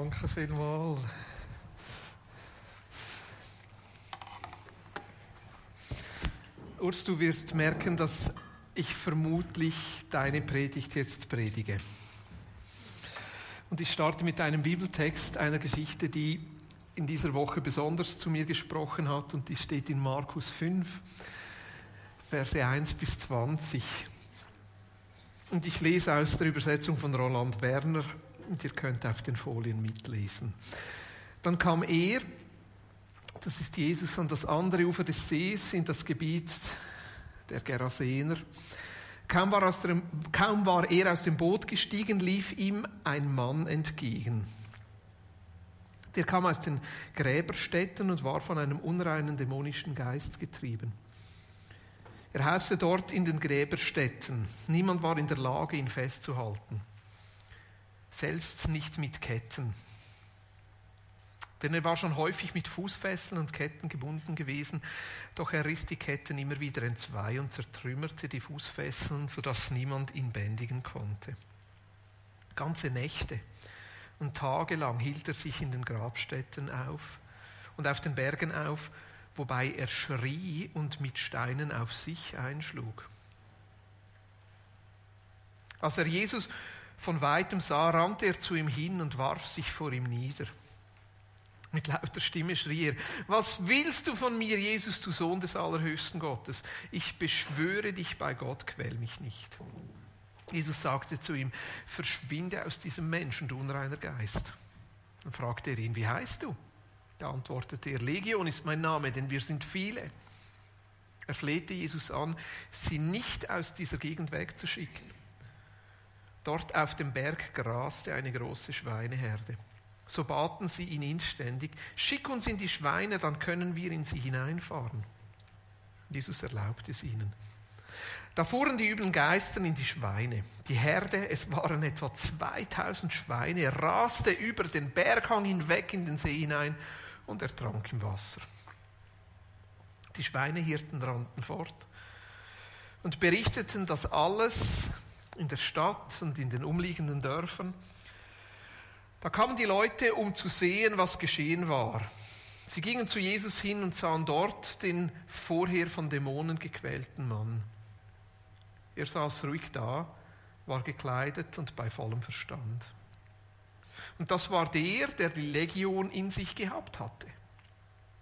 Danke vielmals. Urs, du wirst merken, dass ich vermutlich deine Predigt jetzt predige. Und ich starte mit einem Bibeltext, einer Geschichte, die in dieser Woche besonders zu mir gesprochen hat und die steht in Markus 5, Verse 1 bis 20. Und ich lese aus der Übersetzung von Roland Werner und ihr könnt auf den Folien mitlesen. Dann kam er, das ist Jesus, an das andere Ufer des Sees in das Gebiet der Gerasener. Kaum war, dem, kaum war er aus dem Boot gestiegen, lief ihm ein Mann entgegen. Der kam aus den Gräberstätten und war von einem unreinen dämonischen Geist getrieben. Er hauste dort in den Gräberstätten. Niemand war in der Lage, ihn festzuhalten. Selbst nicht mit Ketten. Denn er war schon häufig mit Fußfesseln und Ketten gebunden gewesen, doch er riss die Ketten immer wieder entzwei und zertrümmerte die Fußfesseln, sodass niemand ihn bändigen konnte. Ganze Nächte und tagelang hielt er sich in den Grabstätten auf und auf den Bergen auf, wobei er schrie und mit Steinen auf sich einschlug. Als er Jesus von weitem sah, rannte er zu ihm hin und warf sich vor ihm nieder. Mit lauter Stimme schrie er, was willst du von mir, Jesus, du Sohn des allerhöchsten Gottes? Ich beschwöre dich bei Gott, quäl mich nicht. Jesus sagte zu ihm, verschwinde aus diesem Menschen, du unreiner Geist. Dann fragte er ihn, wie heißt du? Da antwortete er, Legion ist mein Name, denn wir sind viele. Er flehte Jesus an, sie nicht aus dieser Gegend wegzuschicken. Dort auf dem Berg graste eine große Schweineherde. So baten sie ihn inständig, schick uns in die Schweine, dann können wir in sie hineinfahren. Jesus erlaubte es ihnen. Da fuhren die üblen Geister in die Schweine. Die Herde, es waren etwa 2000 Schweine, raste über den Berghang hinweg in den See hinein und ertrank im Wasser. Die Schweinehirten rannten fort und berichteten das alles in der Stadt und in den umliegenden Dörfern. Da kamen die Leute, um zu sehen, was geschehen war. Sie gingen zu Jesus hin und sahen dort den vorher von Dämonen gequälten Mann. Er saß ruhig da, war gekleidet und bei vollem Verstand. Und das war der, der die Legion in sich gehabt hatte.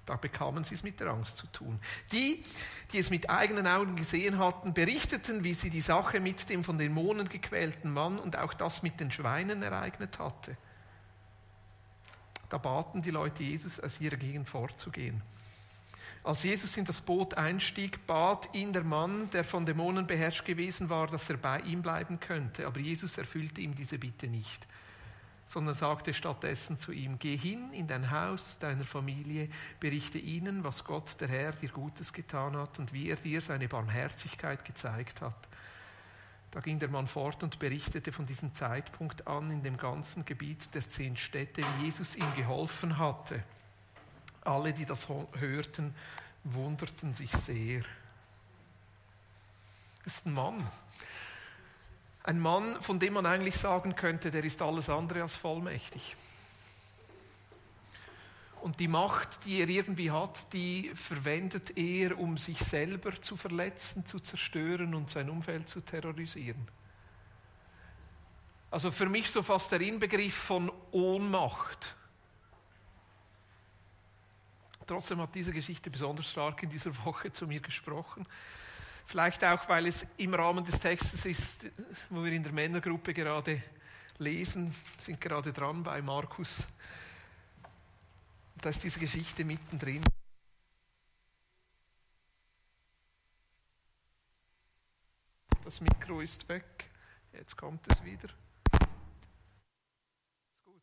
Da bekamen sie es mit der Angst zu tun. Die, die es mit eigenen Augen gesehen hatten, berichteten, wie sie die Sache mit dem von Dämonen gequälten Mann und auch das mit den Schweinen ereignet hatte. Da baten die Leute Jesus, aus ihrer Gegend fortzugehen. Als Jesus in das Boot einstieg, bat ihn der Mann, der von Dämonen beherrscht gewesen war, dass er bei ihm bleiben könnte. Aber Jesus erfüllte ihm diese Bitte nicht, sondern sagte stattdessen zu ihm, geh hin in dein Haus, deiner Familie, berichte ihnen, was Gott, der Herr, dir Gutes getan hat und wie er dir seine Barmherzigkeit gezeigt hat. Da ging der Mann fort und berichtete von diesem Zeitpunkt an in dem ganzen Gebiet der zehn Städte, wie Jesus ihm geholfen hatte. Alle, die das hörten, wunderten sich sehr. Das ist ein Mann. Ein Mann, von dem man eigentlich sagen könnte, der ist alles andere als vollmächtig. Und die Macht, die er irgendwie hat, die verwendet er, um sich selber zu verletzen, zu zerstören und sein Umfeld zu terrorisieren. Also für mich so fast der Inbegriff von Ohnmacht. Trotzdem hat diese Geschichte besonders stark in dieser Woche zu mir gesprochen. Vielleicht auch, weil es im Rahmen des Textes ist, wo wir in der Männergruppe gerade lesen, sind gerade dran bei Markus da ist diese Geschichte mittendrin. Das Mikro ist weg. Jetzt kommt es wieder. Ist gut.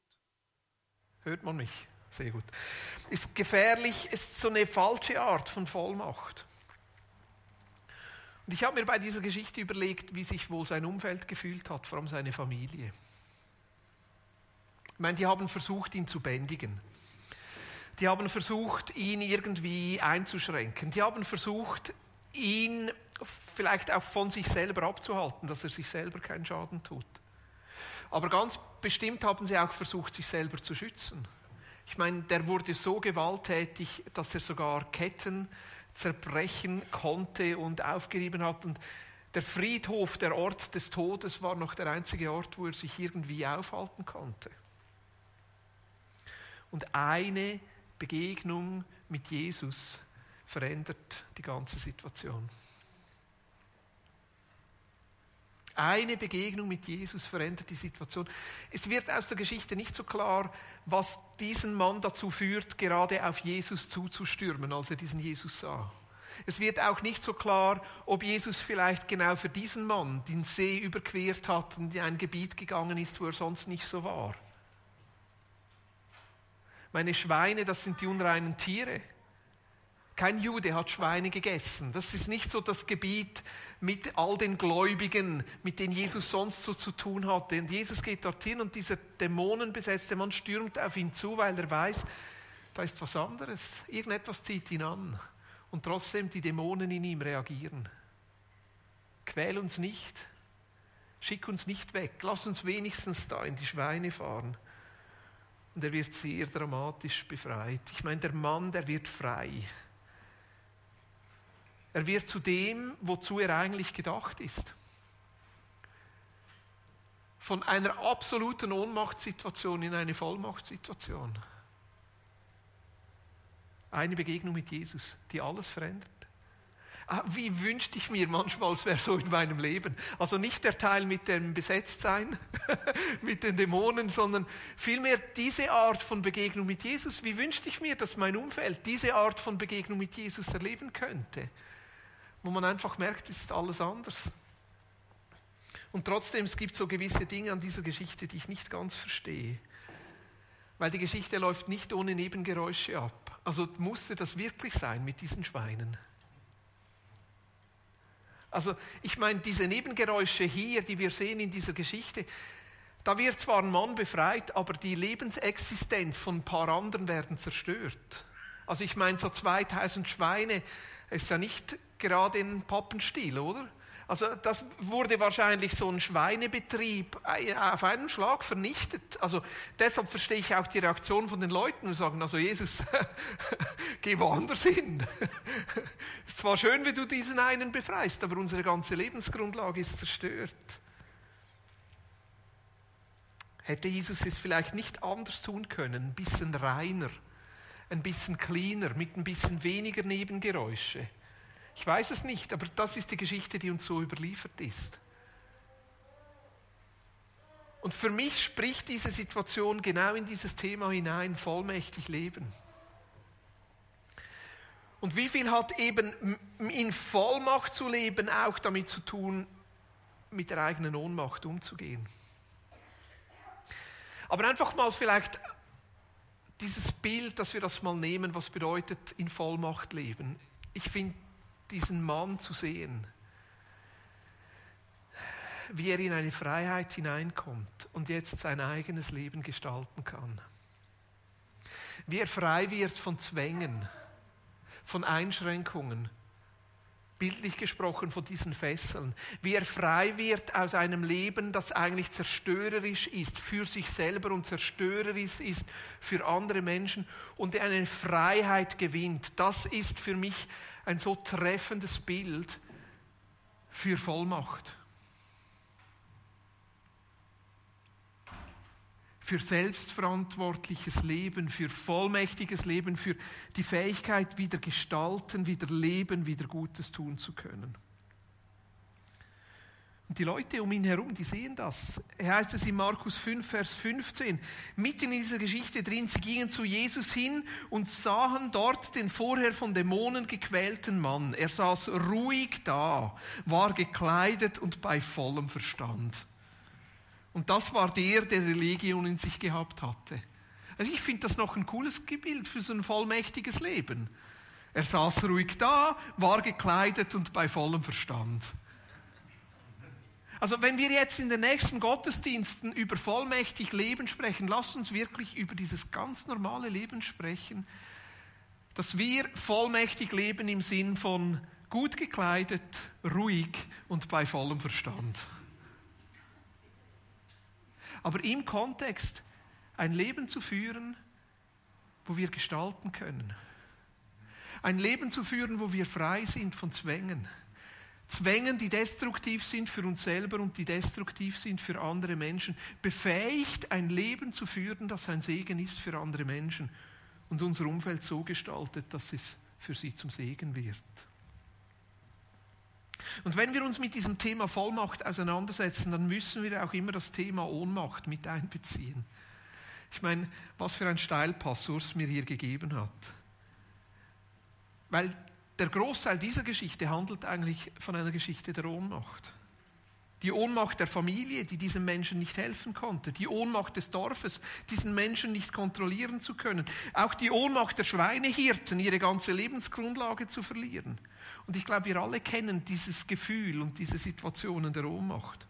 Hört man mich? Sehr gut. Ist gefährlich, ist so eine falsche Art von Vollmacht. Und ich habe mir bei dieser Geschichte überlegt, wie sich wohl sein Umfeld gefühlt hat, vor allem seine Familie. Ich meine, die haben versucht, ihn zu bändigen. Die haben versucht, ihn irgendwie einzuschränken. Die haben versucht, ihn vielleicht auch von sich selber abzuhalten, dass er sich selber keinen Schaden tut. Aber ganz bestimmt haben sie auch versucht, sich selber zu schützen. Ich meine, der wurde so gewalttätig, dass er sogar Ketten zerbrechen konnte und aufgerieben hat. Und der Friedhof, der Ort des Todes, war noch der einzige Ort, wo er sich irgendwie aufhalten konnte. Und eine Begegnung mit Jesus verändert die ganze Situation. Eine Begegnung mit Jesus verändert die Situation. Es wird aus der Geschichte nicht so klar, was diesen Mann dazu führt, gerade auf Jesus zuzustürmen, als er diesen Jesus sah. Es wird auch nicht so klar, ob Jesus vielleicht genau für diesen Mann den See überquert hat und in ein Gebiet gegangen ist, wo er sonst nicht so war. Meine Schweine, das sind die unreinen Tiere. Kein Jude hat Schweine gegessen. Das ist nicht so das Gebiet mit all den Gläubigen, mit denen Jesus sonst so zu tun hatte. Und Jesus geht dorthin und dieser dämonenbesetzte Mann stürmt auf ihn zu, weil er weiß, da ist was anderes. Irgendetwas zieht ihn an. Und trotzdem die Dämonen in ihm reagieren. Quäl uns nicht. Schick uns nicht weg. Lass uns wenigstens da in die Schweine fahren. Und er wird sehr dramatisch befreit. Ich meine, der Mann, der wird frei. Er wird zu dem, wozu er eigentlich gedacht ist. Von einer absoluten Ohnmachtssituation in eine Vollmachtssituation. Eine Begegnung mit Jesus, die alles verändert. Ah, wie wünschte ich mir manchmal, es wäre so in meinem Leben. Also nicht der Teil mit dem Besetztsein, mit den Dämonen, sondern vielmehr diese Art von Begegnung mit Jesus. Wie wünschte ich mir, dass mein Umfeld diese Art von Begegnung mit Jesus erleben könnte? Wo man einfach merkt, es ist alles anders. Und trotzdem, es gibt so gewisse Dinge an dieser Geschichte, die ich nicht ganz verstehe. Weil die Geschichte läuft nicht ohne Nebengeräusche ab. Also musste das wirklich sein mit diesen Schweinen? Also ich meine, diese Nebengeräusche hier, die wir sehen in dieser Geschichte, da wird zwar ein Mann befreit, aber die Lebensexistenz von ein paar anderen werden zerstört. Also ich meine, so 2000 Schweine ist ja nicht gerade in Pappenstiel, oder? Also das wurde wahrscheinlich so ein Schweinebetrieb auf einen Schlag vernichtet. Also deshalb verstehe ich auch die Reaktion von den Leuten und sagen, also Jesus, geh woanders hin. Es ist zwar schön, wenn du diesen einen befreist, aber unsere ganze Lebensgrundlage ist zerstört. Hätte Jesus es vielleicht nicht anders tun können, ein bisschen reiner, ein bisschen cleaner, mit ein bisschen weniger Nebengeräusche? Ich weiß es nicht, aber das ist die Geschichte, die uns so überliefert ist. Und für mich spricht diese Situation genau in dieses Thema hinein, vollmächtig leben. Und wie viel hat eben in Vollmacht zu leben auch damit zu tun, mit der eigenen Ohnmacht umzugehen? Aber einfach mal vielleicht dieses Bild, dass wir das mal nehmen, was bedeutet in Vollmacht leben. Ich finde, diesen Mann zu sehen, wie er in eine Freiheit hineinkommt und jetzt sein eigenes Leben gestalten kann. Wie er frei wird von Zwängen, von Einschränkungen, bildlich gesprochen von diesen Fesseln, wie er frei wird aus einem Leben, das eigentlich zerstörerisch ist für sich selber und zerstörerisch ist für andere Menschen und er eine Freiheit gewinnt. Das ist für mich ein so treffendes Bild für Vollmacht. Für selbstverantwortliches Leben, für vollmächtiges Leben, für die Fähigkeit, wieder gestalten, wieder leben, wieder Gutes tun zu können. Und die Leute um ihn herum, die sehen das. Er heißt es in Markus 5, Vers 15. Mitten in dieser Geschichte drin, sie gingen zu Jesus hin und sahen dort den vorher von Dämonen gequälten Mann. Er saß ruhig da, war gekleidet und bei vollem Verstand. Und das war der, der Religion in sich gehabt hatte. Also ich finde das noch ein cooles Bild für so ein vollmächtiges Leben. Er saß ruhig da, war gekleidet und bei vollem Verstand. Also wenn wir jetzt in den nächsten Gottesdiensten über vollmächtig Leben sprechen, lasst uns wirklich über dieses ganz normale Leben sprechen, dass wir vollmächtig leben im Sinn von gut gekleidet, ruhig und bei vollem Verstand. Aber im Kontext ein Leben zu führen, wo wir gestalten können. Ein Leben zu führen, wo wir frei sind von Zwängen. Zwängen, die destruktiv sind für uns selber und die destruktiv sind für andere Menschen. Befähigt, ein Leben zu führen, das ein Segen ist für andere Menschen und unser Umfeld so gestaltet, dass es für sie zum Segen wird. Und wenn wir uns mit diesem Thema Vollmacht auseinandersetzen, dann müssen wir auch immer das Thema Ohnmacht mit einbeziehen. Ich meine, was für ein Steilpass Urs mir hier gegeben hat. Weil der Großteil dieser Geschichte handelt eigentlich von einer Geschichte der Ohnmacht. Die Ohnmacht der Familie, die diesem Menschen nicht helfen konnte. Die Ohnmacht des Dorfes, diesen Menschen nicht kontrollieren zu können. Auch die Ohnmacht der Schweinehirten, ihre ganze Lebensgrundlage zu verlieren. Und ich glaube, wir alle kennen dieses Gefühl und diese Situationen der Ohnmacht.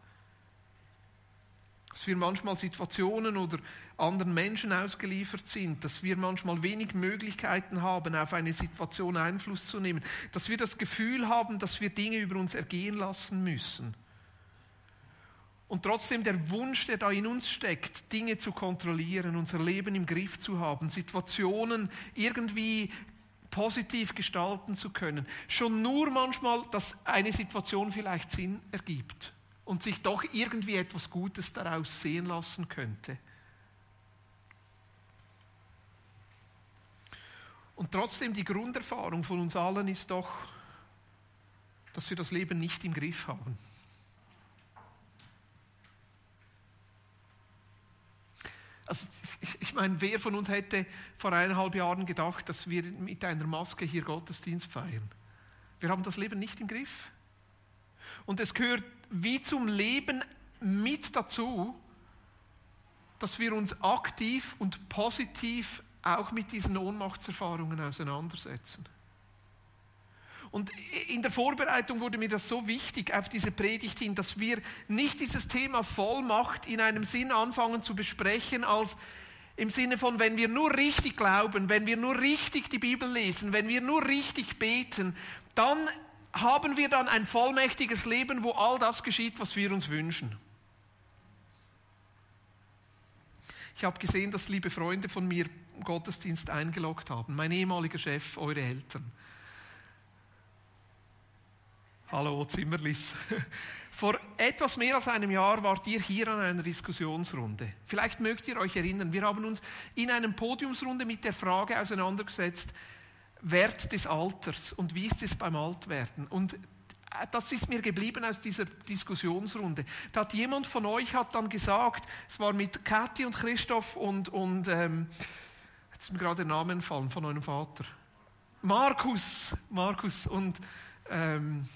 Dass wir manchmal Situationen oder anderen Menschen ausgeliefert sind, dass wir manchmal wenig Möglichkeiten haben, auf eine Situation Einfluss zu nehmen, dass wir das Gefühl haben, dass wir Dinge über uns ergehen lassen müssen. Und trotzdem der Wunsch, der da in uns steckt, Dinge zu kontrollieren, unser Leben im Griff zu haben, Situationen irgendwie positiv gestalten zu können. Schon nur manchmal, dass eine Situation vielleicht Sinn ergibt und sich doch irgendwie etwas Gutes daraus sehen lassen könnte. Und trotzdem die Grunderfahrung von uns allen ist doch, dass wir das Leben nicht im Griff haben. Also ich, meine, wer von uns hätte vor eineinhalb Jahren gedacht, dass wir mit einer Maske hier Gottesdienst feiern? Wir haben das Leben nicht im Griff. Und es gehört wie zum Leben mit dazu, dass wir uns aktiv und positiv auch mit diesen Ohnmachtserfahrungen auseinandersetzen. Und in der Vorbereitung wurde mir das so wichtig auf diese Predigt hin, dass wir nicht dieses Thema Vollmacht in einem Sinn anfangen zu besprechen, als im Sinne von, wenn wir nur richtig glauben, wenn wir nur richtig die Bibel lesen, wenn wir nur richtig beten, dann haben wir dann ein vollmächtiges Leben, wo all das geschieht, was wir uns wünschen. Ich habe gesehen, dass liebe Freunde von mir Gottesdienst eingeloggt haben. Mein ehemaliger Chef, eure Eltern. Hallo Zimmerlis. Vor etwas mehr als einem Jahr wart ihr hier an einer Diskussionsrunde. Vielleicht mögt ihr euch erinnern, wir haben uns in einer Podiumsrunde mit der Frage auseinandergesetzt, Wert des Alters und wie ist es beim Altwerden. Und äh, das ist mir geblieben aus dieser Diskussionsrunde. Da hat jemand von euch hat dann gesagt, es war mit Kathi und Christoph und, und ähm, jetzt ist mir gerade der Name entfallen von eurem Vater. Markus, Markus und ähm,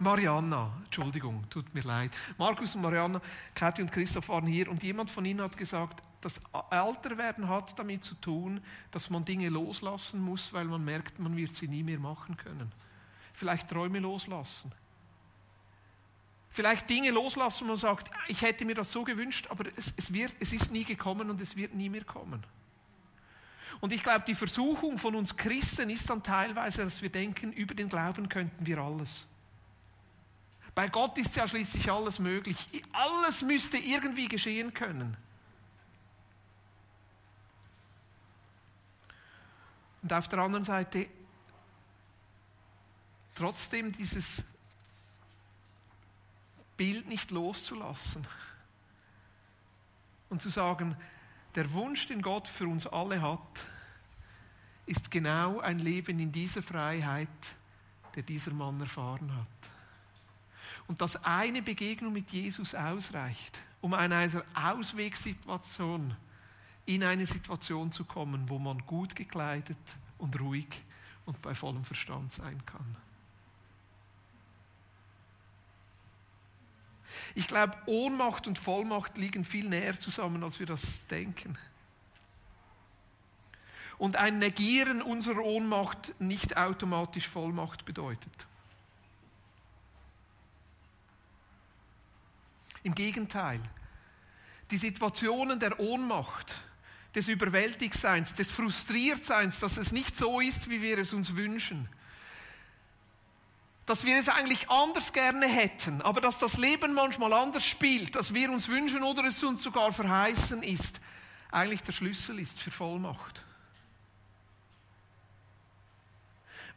Marianna, Entschuldigung, tut mir leid. Markus und Marianna, Kathi und Christoph waren hier und jemand von ihnen hat gesagt, das Älterwerden hat damit zu tun, dass man Dinge loslassen muss, weil man merkt, man wird sie nie mehr machen können. Vielleicht Träume loslassen. Vielleicht Dinge loslassen, wo man sagt, ich hätte mir das so gewünscht, aber es, es, wird, es ist nie gekommen und es wird nie mehr kommen. Und ich glaube, die Versuchung von uns Christen ist dann teilweise, dass wir denken, über den Glauben könnten wir alles. Bei Gott ist ja schließlich alles möglich. Alles müsste irgendwie geschehen können. Und auf der anderen Seite trotzdem dieses Bild nicht loszulassen und zu sagen, der Wunsch, den Gott für uns alle hat, ist genau ein Leben in dieser Freiheit, der dieser Mann erfahren hat und dass eine Begegnung mit Jesus ausreicht, um an einer Auswegssituation in eine Situation zu kommen, wo man gut gekleidet und ruhig und bei vollem Verstand sein kann. Ich glaube, Ohnmacht und Vollmacht liegen viel näher zusammen, als wir das denken. Und ein Negieren unserer Ohnmacht nicht automatisch Vollmacht bedeutet. Im Gegenteil, die Situationen der Ohnmacht, des Überwältigtseins, des Frustriertseins, dass es nicht so ist, wie wir es uns wünschen, dass wir es eigentlich anders gerne hätten, aber dass das Leben manchmal anders spielt, dass wir uns wünschen oder es uns sogar verheißen ist, eigentlich der Schlüssel ist für Vollmacht.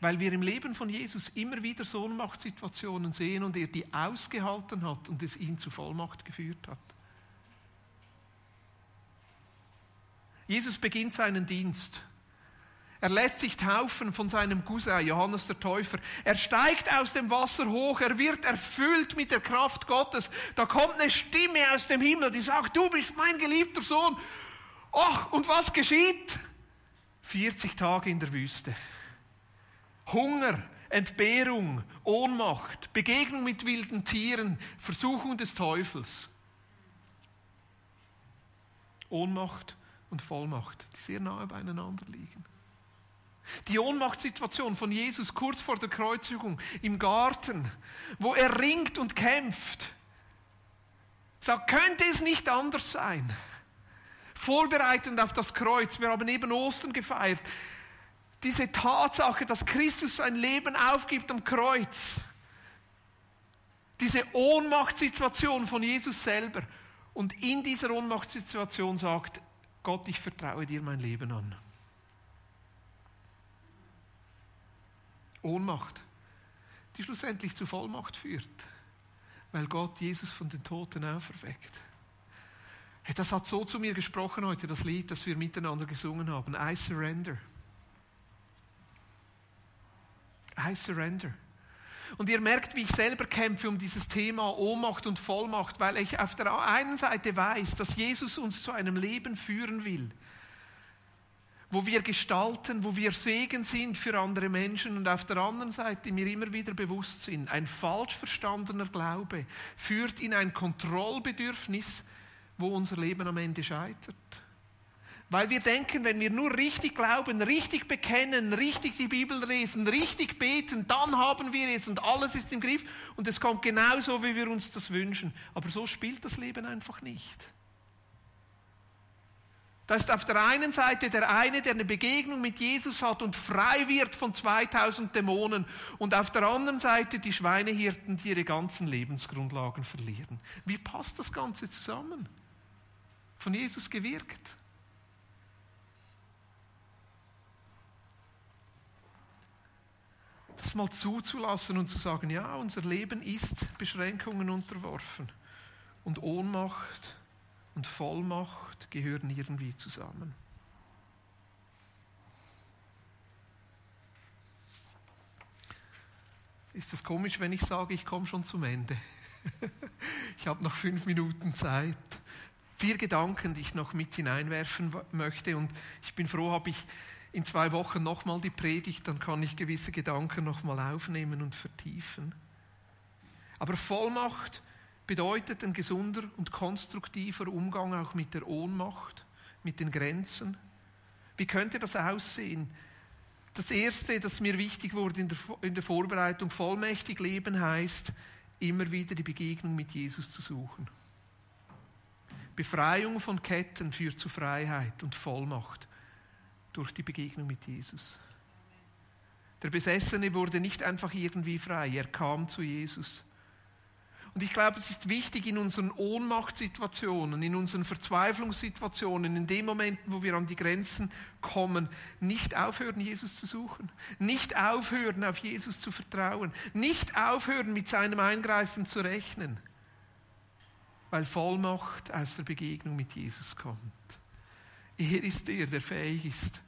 Weil wir im Leben von Jesus immer wieder so Ohnmachtssituationen sehen und er die ausgehalten hat und es ihn zu Vollmacht geführt hat. Jesus beginnt seinen Dienst er lässt sich taufen von seinem Cousin Johannes der Täufer. Er steigt aus dem Wasser hoch. Er wird erfüllt mit der Kraft Gottes. Da kommt eine Stimme aus dem Himmel, die sagt, du bist mein geliebter Sohn. Ach, und was geschieht? 40 Tage in der Wüste. Hunger, Entbehrung, Ohnmacht, Begegnung mit wilden Tieren, Versuchung des Teufels. Ohnmacht und Vollmacht, die sehr nahe beieinander liegen. Die Ohnmachtssituation von Jesus kurz vor der Kreuzigung im Garten, wo er ringt und kämpft, sagt, könnte es nicht anders sein? Vorbereitend auf das Kreuz, wir haben eben Ostern gefeiert, diese Tatsache, dass Christus sein Leben aufgibt am Kreuz, diese Ohnmachtssituation von Jesus selber und in dieser Ohnmachtssituation sagt, Gott, ich vertraue dir mein Leben an. Ohnmacht, die schlussendlich zu Vollmacht führt, weil Gott Jesus von den Toten auferweckt. Das hat so zu mir gesprochen heute, das Lied, das wir miteinander gesungen haben. I surrender. I surrender. Und ihr merkt, wie ich selber kämpfe um dieses Thema Ohnmacht und Vollmacht, weil ich auf der einen Seite weiß, dass Jesus uns zu einem Leben führen will, wo wir gestalten, wo wir Segen sind für andere Menschen und auf der anderen Seite mir immer wieder bewusst sind, ein falsch verstandener Glaube führt in ein Kontrollbedürfnis, wo unser Leben am Ende scheitert. Weil wir denken, wenn wir nur richtig glauben, richtig bekennen, richtig die Bibel lesen, richtig beten, dann haben wir es und alles ist im Griff und es kommt genauso, wie wir uns das wünschen. Aber so spielt das Leben einfach nicht. Da ist auf der einen Seite der eine, der eine Begegnung mit Jesus hat und frei wird von 2000 Dämonen und auf der anderen Seite die Schweinehirten, die ihre ganzen Lebensgrundlagen verlieren. Wie passt das Ganze zusammen? Von Jesus gewirkt. Das mal zuzulassen und zu sagen, ja, unser Leben ist Beschränkungen unterworfen und Ohnmacht und Vollmacht gehören irgendwie zusammen. Ist es komisch, wenn ich sage, ich komme schon zum Ende? ich habe noch fünf Minuten Zeit. Vier Gedanken, die ich noch mit hineinwerfen möchte. Und ich bin froh, habe ich in zwei Wochen nochmal die Predigt, dann kann ich gewisse Gedanken nochmal aufnehmen und vertiefen. Aber Vollmacht bedeutet ein gesunder und konstruktiver Umgang auch mit der Ohnmacht, mit den Grenzen. Wie könnte das aussehen? Das Erste, das mir wichtig wurde in der, in der Vorbereitung, vollmächtig leben heißt, immer wieder die Begegnung mit Jesus zu suchen. Befreiung von Ketten führt zu Freiheit und Vollmacht durch die Begegnung mit Jesus. Der Besessene wurde nicht einfach irgendwie frei, er kam zu Jesus. Und ich glaube, es ist wichtig in unseren Ohnmachtssituationen, in unseren Verzweiflungssituationen, in den Momenten, wo wir an die Grenzen kommen, nicht aufhören, Jesus zu suchen, nicht aufhören, auf Jesus zu vertrauen, nicht aufhören, mit seinem Eingreifen zu rechnen, weil Vollmacht aus der Begegnung mit Jesus kommt. Er ist der, der fähig ist,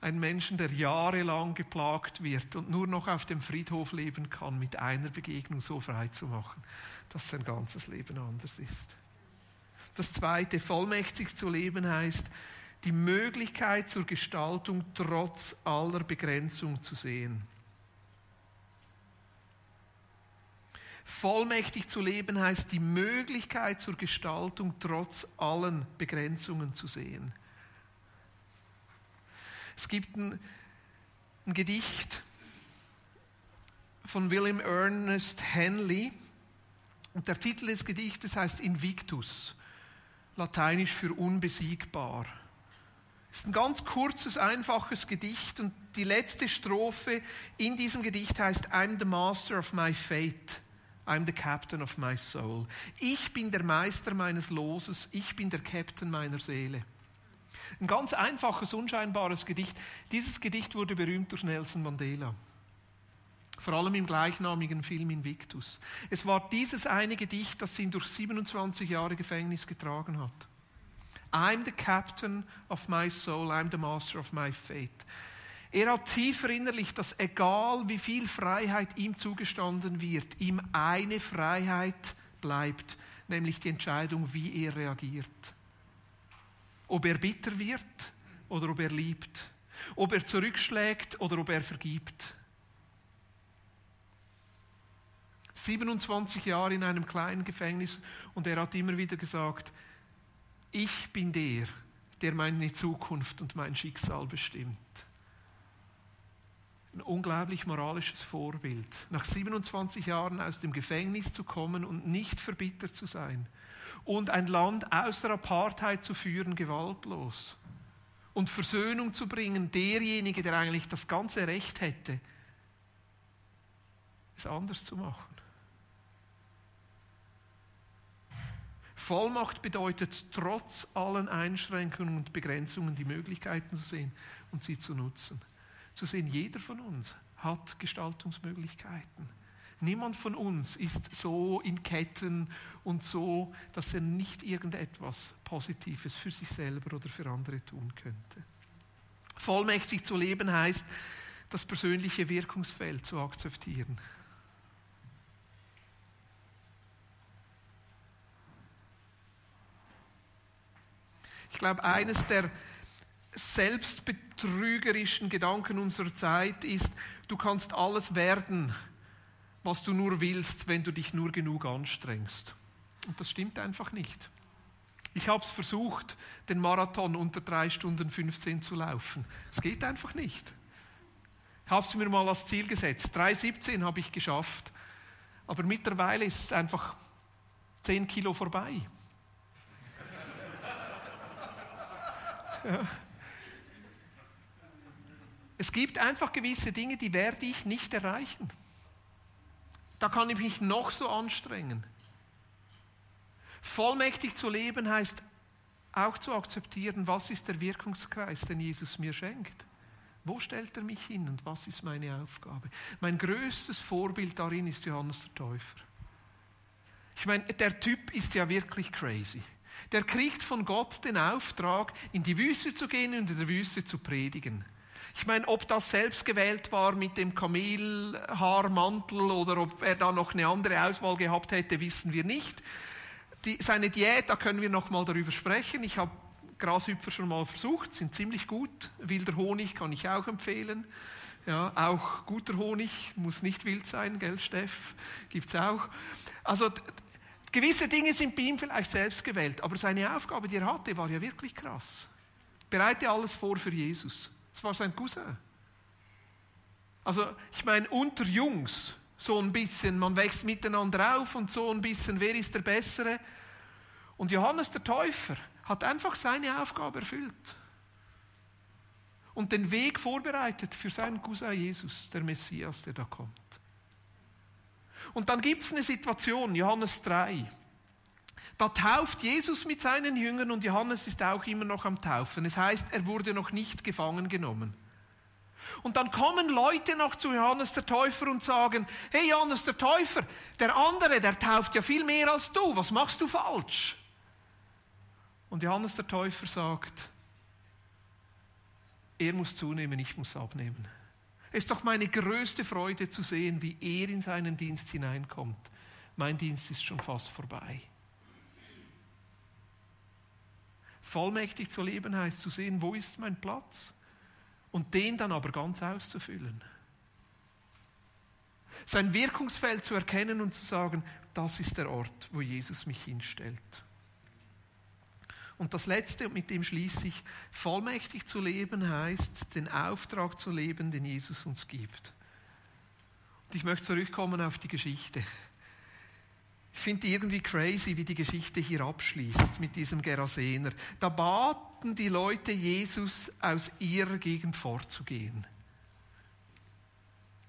ein Menschen, der jahrelang geplagt wird und nur noch auf dem Friedhof leben kann, mit einer Begegnung so frei zu machen, dass sein ganzes Leben anders ist. Das zweite, vollmächtig zu leben heißt, die Möglichkeit zur Gestaltung trotz aller Begrenzung zu sehen. Vollmächtig zu leben heißt, die Möglichkeit zur Gestaltung trotz allen Begrenzungen zu sehen. Es gibt ein, ein Gedicht von William Ernest Henley und der Titel des Gedichtes heißt Invictus, lateinisch für unbesiegbar. Es ist ein ganz kurzes, einfaches Gedicht und die letzte Strophe in diesem Gedicht heißt I'm the master of my fate. I'm the captain of my soul. Ich bin der Meister meines Loses, ich bin der Captain meiner Seele. Ein ganz einfaches, unscheinbares Gedicht. Dieses Gedicht wurde berühmt durch Nelson Mandela. Vor allem im gleichnamigen Film Invictus. Es war dieses eine Gedicht, das ihn durch 27 Jahre Gefängnis getragen hat. I'm the captain of my soul, I'm the master of my fate. Er hat tief verinnerlicht, dass egal wie viel Freiheit ihm zugestanden wird, ihm eine Freiheit bleibt, nämlich die Entscheidung, wie er reagiert. Ob er bitter wird oder ob er liebt. Ob er zurückschlägt oder ob er vergibt. 27 Jahre in einem kleinen Gefängnis und er hat immer wieder gesagt, ich bin der, der meine Zukunft und mein Schicksal bestimmt. Ein unglaublich moralisches Vorbild. Nach 27 Jahren aus dem Gefängnis zu kommen und nicht verbittert zu sein und ein Land aus der Apartheid zu führen, gewaltlos. Und Versöhnung zu bringen, derjenige, der eigentlich das ganze Recht hätte, es anders zu machen. Vollmacht bedeutet, trotz allen Einschränkungen und Begrenzungen die Möglichkeiten zu sehen und sie zu nutzen. Zu sehen, jeder von uns hat Gestaltungsmöglichkeiten. Niemand von uns ist so in Ketten und so, dass er nicht irgendetwas Positives für sich selber oder für andere tun könnte. Vollmächtig zu leben heißt, das persönliche Wirkungsfeld zu akzeptieren. Ich glaube, eines der selbstbetrügerischen Gedanken unserer Zeit ist, du kannst alles werden, was du nur willst, wenn du dich nur genug anstrengst. Und das stimmt einfach nicht. Ich habe es versucht, den Marathon unter 3 Stunden 15 zu laufen. Es geht einfach nicht. Ich habe es mir mal als Ziel gesetzt. 3,17 habe ich geschafft. Aber mittlerweile ist es einfach 10 Kilo vorbei. Ja. Es gibt einfach gewisse Dinge, die werde ich nicht erreichen. Da kann ich mich noch so anstrengen. Vollmächtig zu leben heißt auch zu akzeptieren, was ist der Wirkungskreis, den Jesus mir schenkt. Wo stellt er mich hin und was ist meine Aufgabe? Mein größtes Vorbild darin ist Johannes der Täufer. Ich meine, der Typ ist ja wirklich crazy. Der kriegt von Gott den Auftrag, in die Wüste zu gehen und in der Wüste zu predigen. Ich meine, ob das selbst gewählt war mit dem Kamelhaarmantel oder ob er da noch eine andere Auswahl gehabt hätte, wissen wir nicht. Die, seine Diät, da können wir noch mal darüber sprechen. Ich habe Grashüpfer schon mal versucht, sind ziemlich gut. Wilder Honig kann ich auch empfehlen. Ja, auch guter Honig muss nicht wild sein, gell, Steff? Gibt's auch. Also gewisse Dinge sind bei ihm vielleicht selbst gewählt, aber seine Aufgabe, die er hatte, war ja wirklich krass. Bereite alles vor für Jesus. Das war sein Cousin. Also, ich meine, unter Jungs so ein bisschen, man wächst miteinander auf und so ein bisschen, wer ist der Bessere? Und Johannes der Täufer hat einfach seine Aufgabe erfüllt und den Weg vorbereitet für seinen Cousin Jesus, der Messias, der da kommt. Und dann gibt es eine Situation, Johannes 3. Da tauft Jesus mit seinen Jüngern und Johannes ist auch immer noch am Taufen. Es heißt, er wurde noch nicht gefangen genommen. Und dann kommen Leute noch zu Johannes der Täufer und sagen, hey Johannes der Täufer, der andere, der tauft ja viel mehr als du, was machst du falsch? Und Johannes der Täufer sagt, er muss zunehmen, ich muss abnehmen. Es ist doch meine größte Freude zu sehen, wie er in seinen Dienst hineinkommt. Mein Dienst ist schon fast vorbei. Vollmächtig zu leben heißt zu sehen, wo ist mein Platz? Und den dann aber ganz auszufüllen. Sein Wirkungsfeld zu erkennen und zu sagen, das ist der Ort, wo Jesus mich hinstellt. Und das Letzte, und mit dem schließe ich, vollmächtig zu leben heißt, den Auftrag zu leben, den Jesus uns gibt. Und ich möchte zurückkommen auf die Geschichte. Ich finde irgendwie crazy, wie die Geschichte hier abschließt mit diesem Gerasener. Da baten die Leute Jesus, aus ihrer Gegend vorzugehen.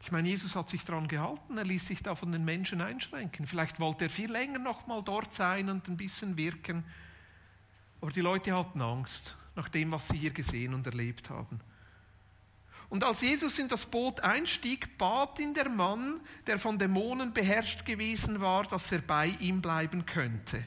Ich meine, Jesus hat sich daran gehalten, er ließ sich da von den Menschen einschränken. Vielleicht wollte er viel länger noch mal dort sein und ein bisschen wirken. Aber die Leute hatten Angst nach dem, was sie hier gesehen und erlebt haben. Und als Jesus in das Boot einstieg, bat ihn der Mann, der von Dämonen beherrscht gewesen war, dass er bei ihm bleiben könnte.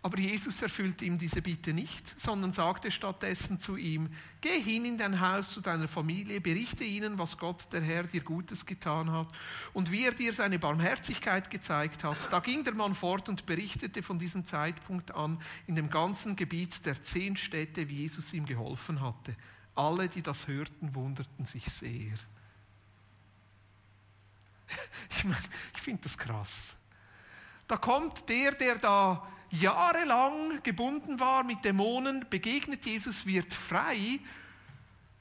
Aber Jesus erfüllte ihm diese Bitte nicht, sondern sagte stattdessen zu ihm, geh hin in dein Haus zu deiner Familie, berichte ihnen, was Gott der Herr dir Gutes getan hat und wie er dir seine Barmherzigkeit gezeigt hat. Da ging der Mann fort und berichtete von diesem Zeitpunkt an in dem ganzen Gebiet der zehn Städte, wie Jesus ihm geholfen hatte. Alle, die das hörten, wunderten sich sehr. Ich, mein, ich finde das krass. Da kommt der, der da jahrelang gebunden war mit Dämonen, begegnet Jesus, wird frei.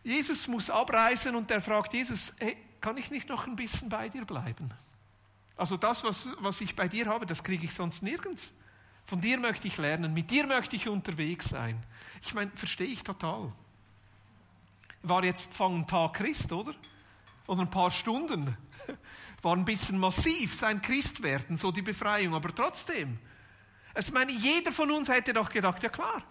Jesus muss abreisen und der fragt Jesus, hey, kann ich nicht noch ein bisschen bei dir bleiben? Also das, was, was ich bei dir habe, das kriege ich sonst nirgends. Von dir möchte ich lernen, mit dir möchte ich unterwegs sein. Ich meine, verstehe ich total war jetzt ein Tag Christ, oder? Oder ein paar Stunden. War ein bisschen massiv, sein Christwerden, so die Befreiung, aber trotzdem. Ich meine, jeder von uns hätte doch gedacht, ja klar,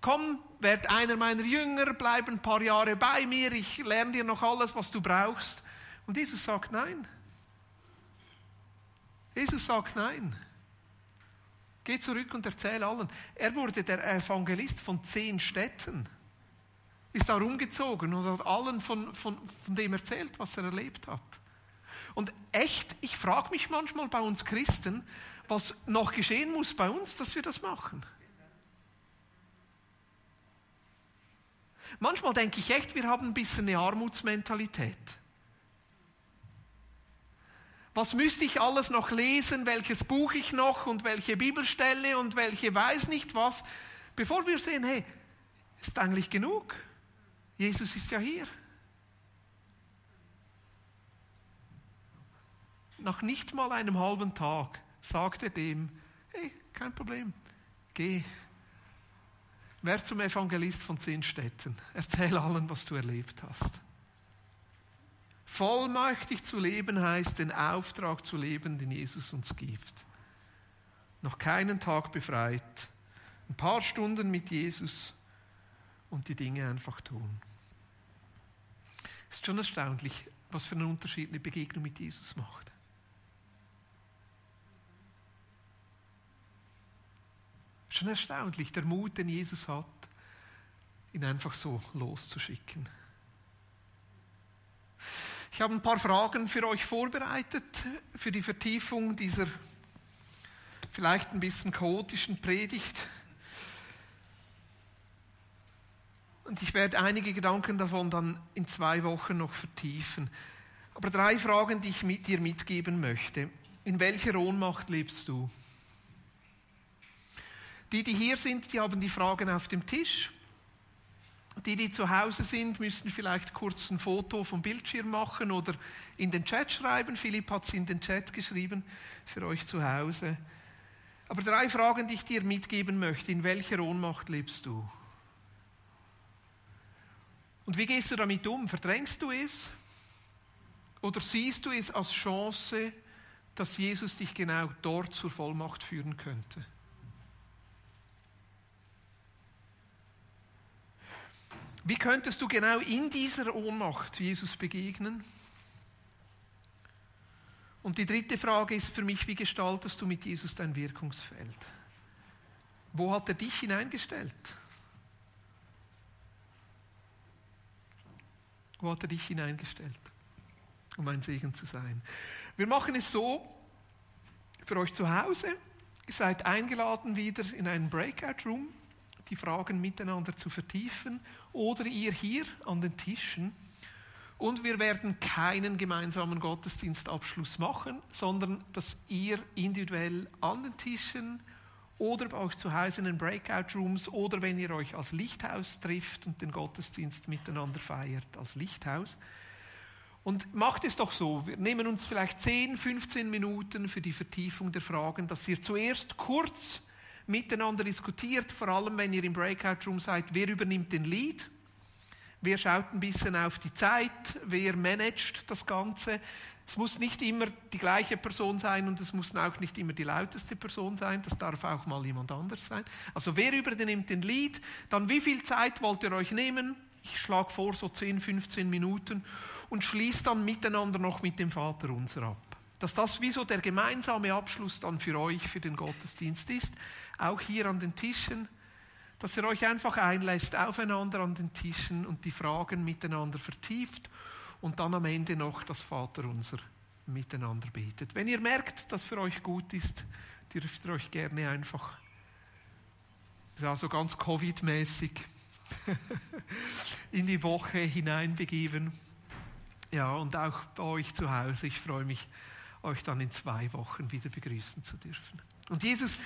komm, werd einer meiner Jünger, bleib ein paar Jahre bei mir, ich lerne dir noch alles, was du brauchst. Und Jesus sagt nein. Jesus sagt nein. Geh zurück und erzähl allen. Er wurde der Evangelist von zehn Städten ist da rumgezogen und hat allen von, von, von dem erzählt, was er erlebt hat. Und echt, ich frage mich manchmal bei uns Christen, was noch geschehen muss bei uns, dass wir das machen. Manchmal denke ich echt, wir haben ein bisschen eine Armutsmentalität. Was müsste ich alles noch lesen, welches Buch ich noch und welche Bibelstelle und welche weiß nicht was, bevor wir sehen, hey, ist eigentlich genug. Jesus ist ja hier. Nach nicht mal einem halben Tag sagt er dem, hey, kein Problem, geh. Wer zum Evangelist von zehn Städten. Erzähl allen, was du erlebt hast. Vollmächtig zu leben heißt, den Auftrag zu leben, den Jesus uns gibt. Noch keinen Tag befreit, ein paar Stunden mit Jesus und die Dinge einfach tun. Es ist schon erstaunlich, was für einen Unterschied eine Begegnung mit Jesus macht. Schon erstaunlich, der Mut, den Jesus hat, ihn einfach so loszuschicken. Ich habe ein paar Fragen für euch vorbereitet, für die Vertiefung dieser vielleicht ein bisschen chaotischen Predigt. Und ich werde einige Gedanken davon dann in zwei Wochen noch vertiefen. Aber drei Fragen, die ich mit dir mitgeben möchte. In welcher Ohnmacht lebst du? Die, die hier sind, die haben die Fragen auf dem Tisch. Die, die zu Hause sind, müssen vielleicht kurz ein Foto vom Bildschirm machen oder in den Chat schreiben. Philipp hat es in den Chat geschrieben für euch zu Hause. Aber drei Fragen, die ich dir mitgeben möchte. In welcher Ohnmacht lebst du? Und wie gehst du damit um? Verdrängst du es? Oder siehst du es als Chance, dass Jesus dich genau dort zur Vollmacht führen könnte? Wie könntest du genau in dieser Ohnmacht Jesus begegnen? Und die dritte Frage ist für mich, wie gestaltest du mit Jesus dein Wirkungsfeld? Wo hat er dich hineingestellt? Wo hat er dich hineingestellt, um ein Segen zu sein? Wir machen es so für euch zu Hause. Ihr seid eingeladen, wieder in einen Breakout-Room die Fragen miteinander zu vertiefen oder ihr hier an den Tischen. Und wir werden keinen gemeinsamen Gottesdienstabschluss machen, sondern dass ihr individuell an den Tischen oder bei euch zu Hause in den Breakout-Rooms oder wenn ihr euch als Lichthaus trifft und den Gottesdienst miteinander feiert, als Lichthaus. Und macht es doch so, wir nehmen uns vielleicht 10, 15 Minuten für die Vertiefung der Fragen, dass ihr zuerst kurz miteinander diskutiert, vor allem wenn ihr im Breakout Room seid, wer übernimmt den Lead, wer schaut ein bisschen auf die Zeit, wer managt das Ganze. Es muss nicht immer die gleiche Person sein und es muss auch nicht immer die lauteste Person sein, das darf auch mal jemand anders sein. Also wer übernimmt den Lead, dann wie viel Zeit wollt ihr euch nehmen? Ich schlage vor, so 10, 15 Minuten und schließt dann miteinander noch mit dem Vater unser ab. Dass das wie so der gemeinsame Abschluss dann für euch, für den Gottesdienst ist, auch hier an den Tischen, dass ihr euch einfach einlässt aufeinander an den Tischen und die Fragen miteinander vertieft und dann am Ende noch das Vater unser miteinander betet. Wenn ihr merkt, dass für euch gut ist, dürft ihr euch gerne einfach, ja, so ganz Covid-mäßig, in die Woche hineinbegeben. Ja, und auch bei euch zu Hause. Ich freue mich, euch dann in zwei Wochen wieder begrüßen zu dürfen. Und Jesus,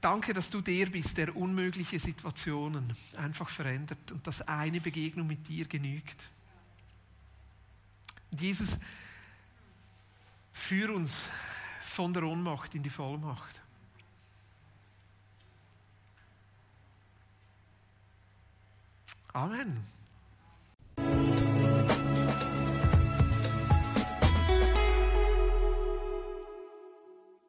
danke, dass du der bist, der unmögliche Situationen einfach verändert und dass eine Begegnung mit dir genügt. Und Jesus, führ uns von der Ohnmacht in die Vollmacht. Amen.